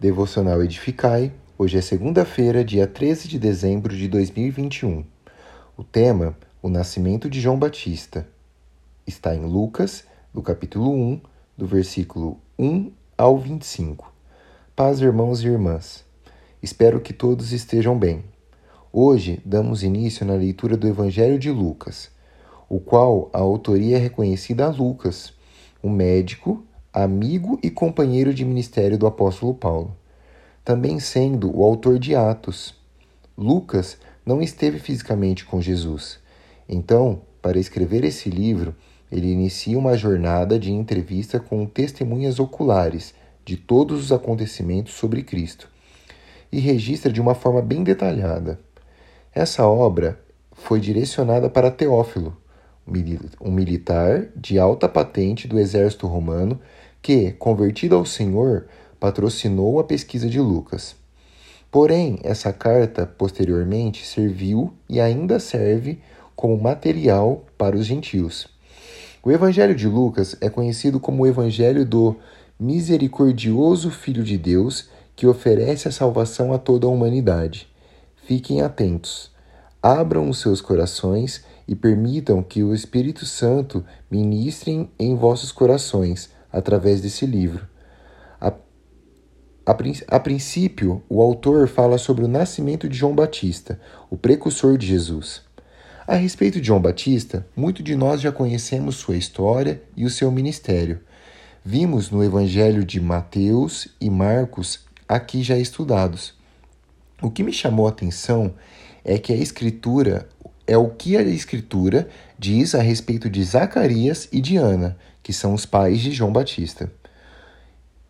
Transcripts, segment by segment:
Devocional Edificai. Hoje é segunda-feira, dia 13 de dezembro de 2021. O tema, o nascimento de João Batista, está em Lucas, do capítulo 1, do versículo 1 ao 25. Paz, irmãos e irmãs. Espero que todos estejam bem. Hoje damos início na leitura do Evangelho de Lucas, o qual a autoria é reconhecida a Lucas, um médico amigo e companheiro de ministério do apóstolo Paulo, também sendo o autor de Atos. Lucas não esteve fisicamente com Jesus. Então, para escrever esse livro, ele inicia uma jornada de entrevista com testemunhas oculares de todos os acontecimentos sobre Cristo e registra de uma forma bem detalhada. Essa obra foi direcionada para Teófilo, um militar de alta patente do exército romano que, convertido ao Senhor, patrocinou a pesquisa de Lucas. Porém, essa carta posteriormente serviu e ainda serve como material para os gentios. O Evangelho de Lucas é conhecido como o Evangelho do misericordioso Filho de Deus que oferece a salvação a toda a humanidade. Fiquem atentos, abram os seus corações e permitam que o Espírito Santo ministre em vossos corações através desse livro. A, a, a princípio, o autor fala sobre o nascimento de João Batista, o precursor de Jesus. A respeito de João Batista, muito de nós já conhecemos sua história e o seu ministério. Vimos no Evangelho de Mateus e Marcos aqui já estudados. O que me chamou a atenção é que a Escritura é o que a Escritura diz a respeito de Zacarias e de Ana, que são os pais de João Batista.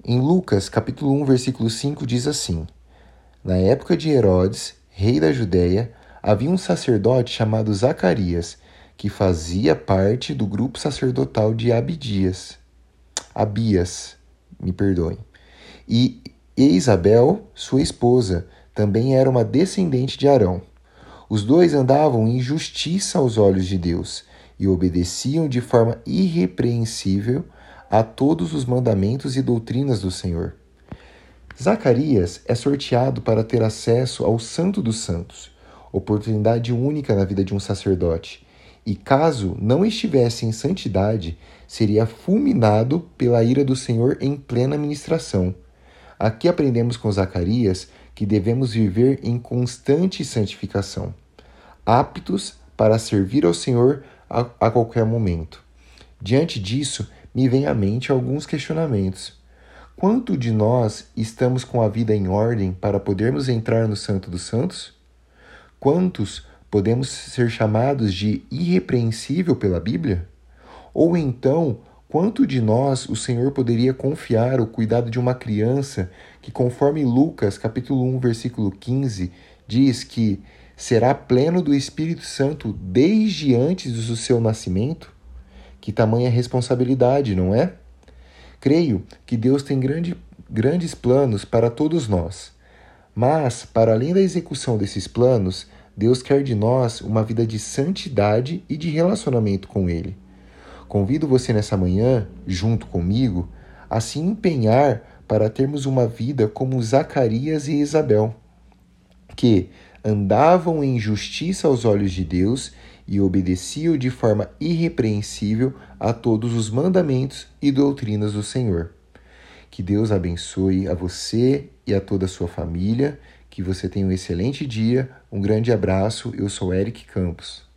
Em Lucas, capítulo 1, versículo 5 diz assim: Na época de Herodes, rei da Judéia, havia um sacerdote chamado Zacarias, que fazia parte do grupo sacerdotal de Abidias. Abias, me perdoem. E Isabel, sua esposa, também era uma descendente de Arão. Os dois andavam em justiça aos olhos de Deus e obedeciam de forma irrepreensível a todos os mandamentos e doutrinas do Senhor. Zacarias é sorteado para ter acesso ao Santo dos Santos, oportunidade única na vida de um sacerdote, e caso não estivesse em santidade, seria fulminado pela ira do Senhor em plena ministração. Aqui aprendemos com Zacarias que devemos viver em constante santificação, aptos para servir ao Senhor a, a qualquer momento. Diante disso, me vem à mente alguns questionamentos. Quanto de nós estamos com a vida em ordem para podermos entrar no Santo dos Santos? Quantos podemos ser chamados de irrepreensível pela Bíblia? Ou então, quanto de nós o Senhor poderia confiar o cuidado de uma criança que, conforme Lucas capítulo 1, versículo 15, diz que será pleno do Espírito Santo desde antes do seu nascimento? Que tamanha responsabilidade, não é? Creio que Deus tem grande, grandes planos para todos nós. Mas, para além da execução desses planos, Deus quer de nós uma vida de santidade e de relacionamento com Ele. Convido você nessa manhã, junto comigo, a se empenhar para termos uma vida como Zacarias e Isabel, que, andavam em justiça aos olhos de Deus e obedeciam de forma irrepreensível a todos os mandamentos e doutrinas do Senhor. Que Deus abençoe a você e a toda a sua família, que você tenha um excelente dia, um grande abraço. Eu sou Eric Campos.